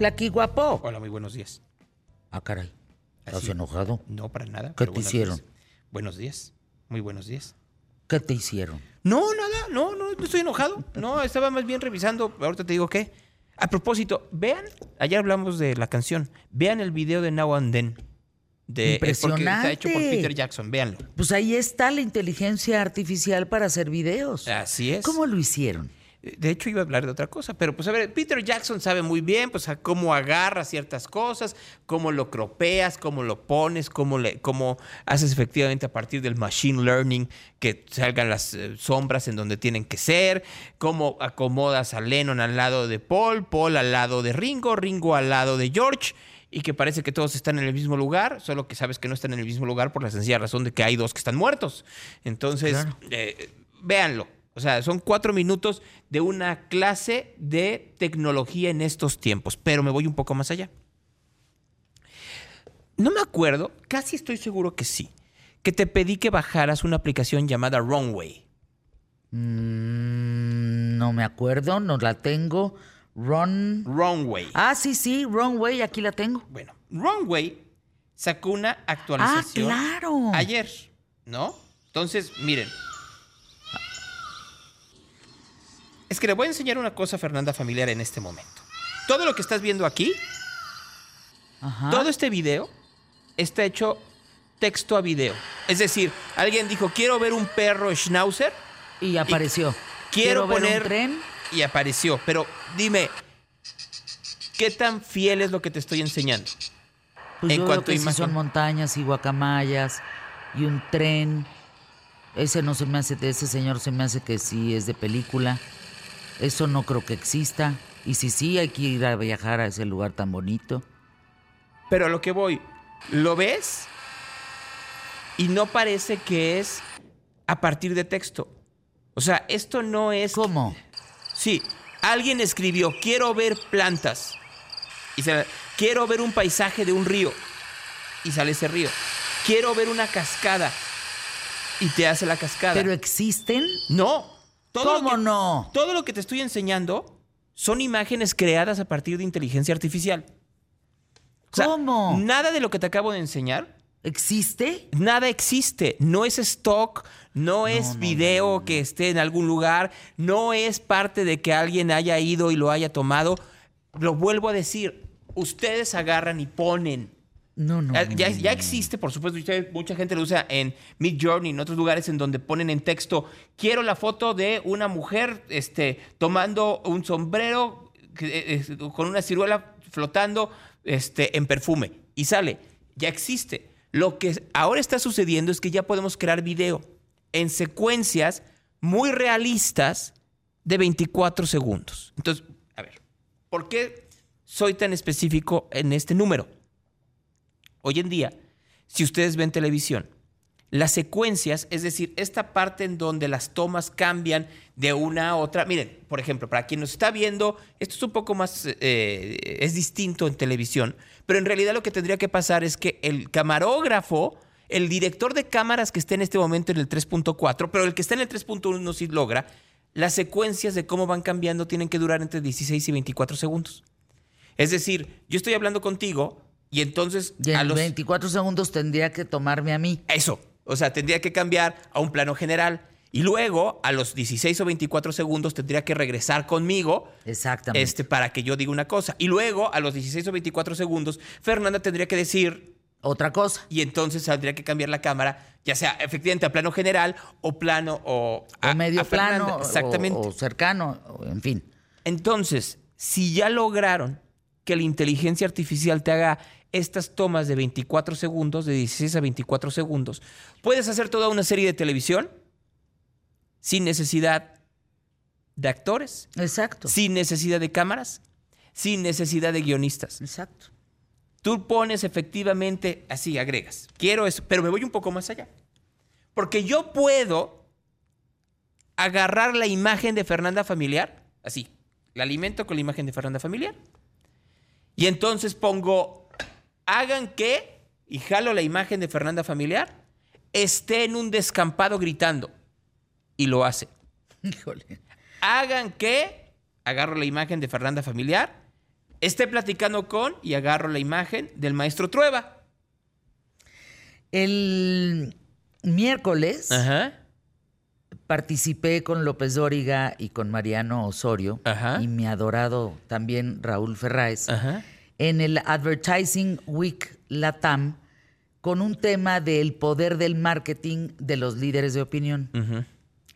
Plaqui guapo. Hola, muy buenos días. Ah, caray. ¿Estás Así- enojado? No, para nada. ¿Qué te buenos hicieron? días. Buenos días. Muy buenos días. ¿Qué te hicieron? No, nada, no, no, no estoy enojado. No, estaba más bien revisando. Ahorita te digo qué. A propósito, vean, ayer hablamos de la canción. Vean el video de Now and Then. De, eh, porque está hecho por Impresionante. Peter Jackson, véanlo. Pues ahí está la inteligencia artificial para hacer videos. Así es. ¿Cómo lo hicieron? De hecho, iba a hablar de otra cosa, pero pues a ver, Peter Jackson sabe muy bien pues a cómo agarra ciertas cosas, cómo lo cropeas, cómo lo pones, cómo, le, cómo haces efectivamente a partir del machine learning que salgan las eh, sombras en donde tienen que ser, cómo acomodas a Lennon al lado de Paul, Paul al lado de Ringo, Ringo al lado de George. Y que parece que todos están en el mismo lugar, solo que sabes que no están en el mismo lugar por la sencilla razón de que hay dos que están muertos. Entonces, Claro. eh, véanlo. O sea, son cuatro minutos de una clase de tecnología en estos tiempos, pero me voy un poco más allá. No me acuerdo, casi estoy seguro que sí, que te pedí que bajaras una aplicación llamada Runway. Mm, no me acuerdo, no la tengo. Run. Runway. Ah, sí, sí, Wrong Way, aquí la tengo. Bueno, Runway sacó una actualización Ah, claro. ayer, ¿no? Entonces, miren. Es que le voy a enseñar una cosa a Fernanda Familiar en este momento. Todo lo que estás viendo aquí, Ajá. todo este video, está hecho texto a video. Es decir, alguien dijo, quiero ver un perro schnauzer Y apareció. quiero, ver poner un tren. y apareció. Pero dime, ¿qué tan fiel es lo que te estoy enseñando? Pues en yo cuanto que son montañas y guacamayas y un tren. Ese no se me hace, ese señor se me hace que sí es de película. Eso no creo que exista. Y si sí, hay que ir a viajar a ese lugar tan bonito. Pero a lo que voy, ¿lo ves? Y no parece que es a partir de texto. O sea, esto no es... ¿Cómo? Sí, alguien escribió, quiero ver plantas. Y se- quiero ver un paisaje de un río. Y sale ese río. Quiero ver una cascada. Y te hace la cascada. ¿Pero existen? no. Todo lo ¿Cómo que- no? Todo lo que te estoy enseñando son imágenes creadas a partir de inteligencia artificial. O sea, ¿Cómo? Nada de lo que te acabo de enseñar ¿Existe? Nada existe, no es stock, no, es video que esté en algún lugar, no es parte de que alguien haya ido y lo haya tomado. Lo vuelvo a decir, ustedes agarran y ponen. No, no. Ya, no, ya- no, ya no. existe, por supuesto, mucha gente lo usa en Mid Journey, en otros lugares en donde ponen en texto, quiero la foto de una mujer este, tomando un sombrero eh, eh, con una ciruela flotando este, en perfume. Y sale, ya existe. Lo que ahora está sucediendo es que ya podemos crear video en secuencias muy realistas de 24 segundos. Entonces, a ver, ¿por qué soy tan específico en este número? Hoy en día, si ustedes ven televisión, las secuencias, es decir, esta parte en donde las tomas cambian de una a otra. Miren, por ejemplo, para quien nos está viendo, esto es un poco más, eh, es distinto en televisión, pero en realidad lo que tendría que pasar es que el camarógrafo, el director de cámaras que esté en este momento en el 3.4, pero el que está en el 3.1 sí logra, las secuencias de cómo van cambiando tienen que durar entre 16 y 24 segundos. Es decir, yo estoy hablando contigo y entonces Y a los 24 segundos tendría que tomarme a mí. eso. O sea, tendría que cambiar a un plano general. Y luego, a los 16 o 24 segundos, tendría que regresar conmigo Exactamente. este, para que yo diga una cosa. Y luego, a los 16 o 24 segundos, Fernanda tendría que decir, Otra cosa. y entonces tendría que cambiar la cámara, ya sea efectivamente a plano general o plano o... a- o medio a plano. o- Exactamente. O, cercano. o- en fin. Entonces, si ya lograron que la inteligencia artificial te haga estas tomas de 24 segundos, de 16 a 24 segundos, puedes hacer toda una serie de televisión sin necesidad de actores, Exacto. sin necesidad de cámaras, sin necesidad de guionistas. Exacto. Tú pones efectivamente, así agregas, quiero eso, pero me voy un poco más allá. Porque yo puedo agarrar la imagen de Fernanda Familiar, así, la alimento con la imagen de Fernanda Familiar, y entonces pongo, hagan que, y jalo la imagen de Fernanda Familiar, esté en un descampado gritando, y lo hace. Híjole. Hagan que, agarro la imagen de Fernanda Familiar, esté platicando con y agarro la imagen del maestro Trueba. El miércoles Ajá. participé con López Dóriga y con Mariano Osorio Ajá. y mi adorado también Raúl Ferráez Ajá. En el Advertising Week Latam con un tema del poder del marketing de los líderes de opinión. Ujú.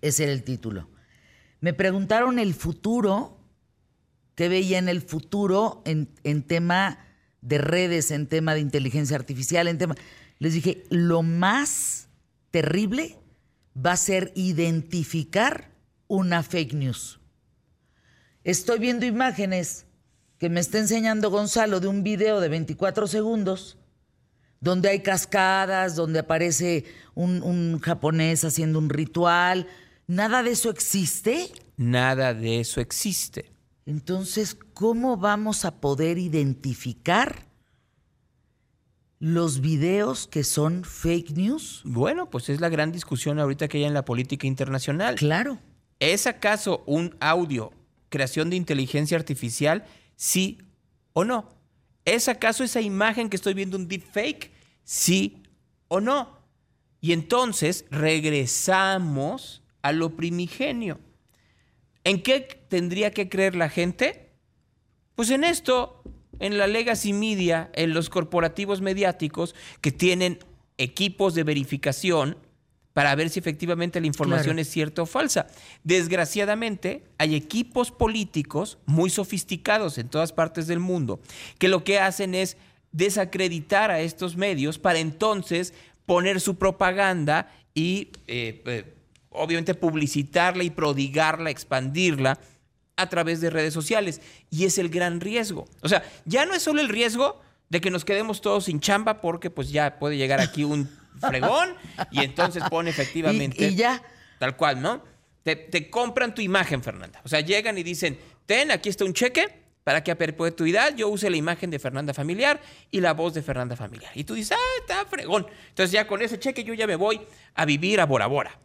Ese era el título. Me preguntaron el futuro, qué veía en el futuro en, en tema de redes, en tema de inteligencia artificial, en tema... Les dije, lo más terrible va a ser identificar una fake news. Estoy viendo imágenes que me está enseñando Gonzalo de un video de 24 segundos donde hay cascadas, donde aparece un, un japonés haciendo un ritual. ¿Nada de eso existe? Nada de eso existe. Entonces, ¿cómo vamos a poder identificar los videos que son fake news? Bueno, pues es la gran discusión ahorita que hay en la política internacional. Claro. ¿Es acaso un audio creación de inteligencia artificial? Sí o no. ¿Es acaso esa imagen que estoy viendo un deepfake? Sí o no. Y entonces regresamos a lo primigenio. ¿En qué tendría que creer la gente? Pues en esto, en la legacy media, en los corporativos mediáticos que tienen equipos de verificación para ver si efectivamente la información Claro. es cierta o falsa. Desgraciadamente, hay equipos políticos muy sofisticados en todas partes del mundo que lo que hacen es desacreditar a estos medios para entonces poner su propaganda y eh, eh, obviamente publicitarla y prodigarla, expandirla a través de redes sociales. Y es el gran riesgo. O sea, ya no es solo el riesgo de que nos quedemos todos sin chamba porque pues ya puede llegar aquí un fregón y entonces pone efectivamente... Y, y ya. Tal cual, ¿no? Te, te compran tu imagen, Fernanda. O sea, llegan y dicen, ten, aquí está un cheque para que a perpetuidad yo use la imagen de Fernanda Familiar y la voz de Fernanda Familiar. Y tú dices, ah, está fregón. Entonces ya con ese cheque yo ya me voy a vivir a Bora Bora.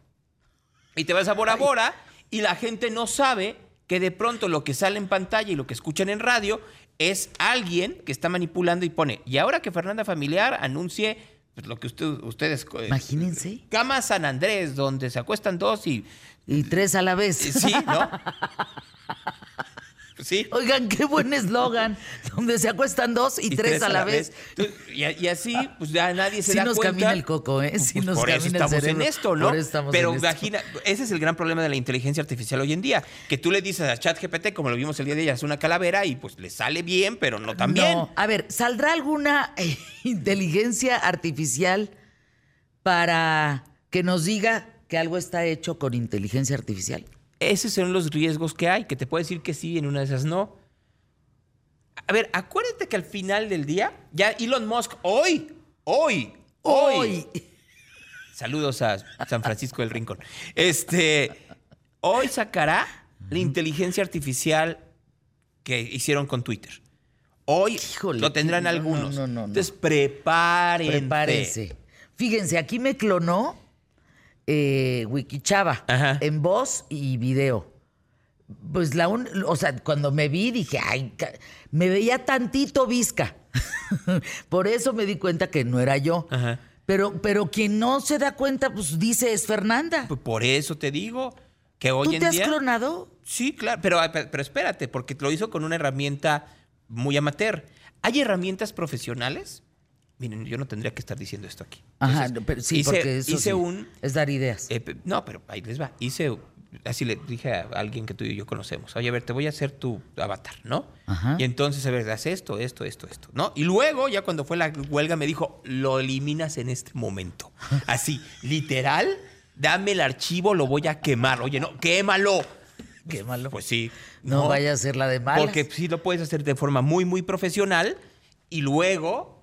Y te vas a Bora Bora y la gente no sabe que de pronto lo que sale en pantalla y lo que escuchan en radio es alguien que está manipulando y pone, y ahora que Fernanda Familiar anuncie pues, lo que usted- ustedes... eh, Imagínense. Cama San Andrés, donde se acuestan dos y... Y tres a la vez. Sí, ¿no? Sí. Oigan, qué buen eslogan. Donde se acuestan dos y, tres, a la vez. Y, y así, pues ya nadie se Sí da nos cuenta. camina el coco, ¿eh? Sí Pues nos por eso camina el estamos cerebro. en esto, ¿no? Por estamos Pero imagina, ese es el gran problema de la inteligencia artificial hoy en día. Que tú le dices a ChatGPT, como lo vimos el día de ayer, es una calavera y pues le sale bien, pero no tan bien. No, a ver, ¿saldrá alguna eh, inteligencia artificial para que nos diga que algo está hecho con inteligencia artificial? Esos son los riesgos que hay, que te puede decir que sí, en una de esas no. A ver, acuérdate que al final del día, ya Elon Musk, hoy, hoy, hoy, Saludos a San Francisco del Rincón. Este, hoy sacará la inteligencia artificial que hicieron con Twitter. Hoy Híjole, lo tendrán no, no, algunos. no, no, no. Entonces prepárense. Prepárense. Fíjense, aquí me clonó eh, Wikichava Ajá. en voz y video. Pues la un, o sea, cuando me vi dije, ay, me veía tantito visca. Por eso me di cuenta que no era yo. Ajá. Pero, pero quien no se da cuenta, pues dice es Fernanda. Pues Por eso te digo que hoy ¿Tú en te has día. clonado? Sí, claro, pero, pero espérate, porque lo hizo con una herramienta muy amateur. ¿Hay herramientas profesionales? Miren, yo no tendría que estar diciendo esto aquí. Ajá, Entonces, pero sí, hice, porque eso hice sí, un es dar ideas. Eh, no, pero ahí les va. Hice, así le dije a alguien que tú y yo conocemos, oye, a ver, te voy a hacer tu avatar, ¿no? Ajá. Y entonces, a ver, haz esto, esto, esto, esto, ¿no? Y luego, ya cuando fue la huelga, me dijo, lo eliminas en este momento. Así, literal, dame el archivo, lo voy a quemar. Oye, no, quémalo. Qué malo. Pues sí. no, vaya a ser la de malas. Porque sí lo puedes hacer de forma muy, muy profesional y luego,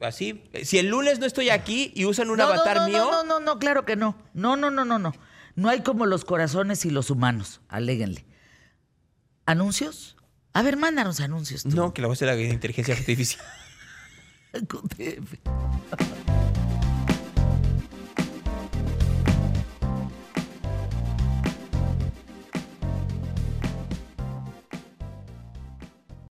así, si el lunes no estoy aquí y usan un no, no, avatar no, mío... No, no, no, no, claro que no. No, no, no, no, no. No hay como los corazones y los humanos. Aléguenle. ¿Anuncios? A ver, mándanos anuncios. tú. No, que lo va a hacer la inteligencia artificial.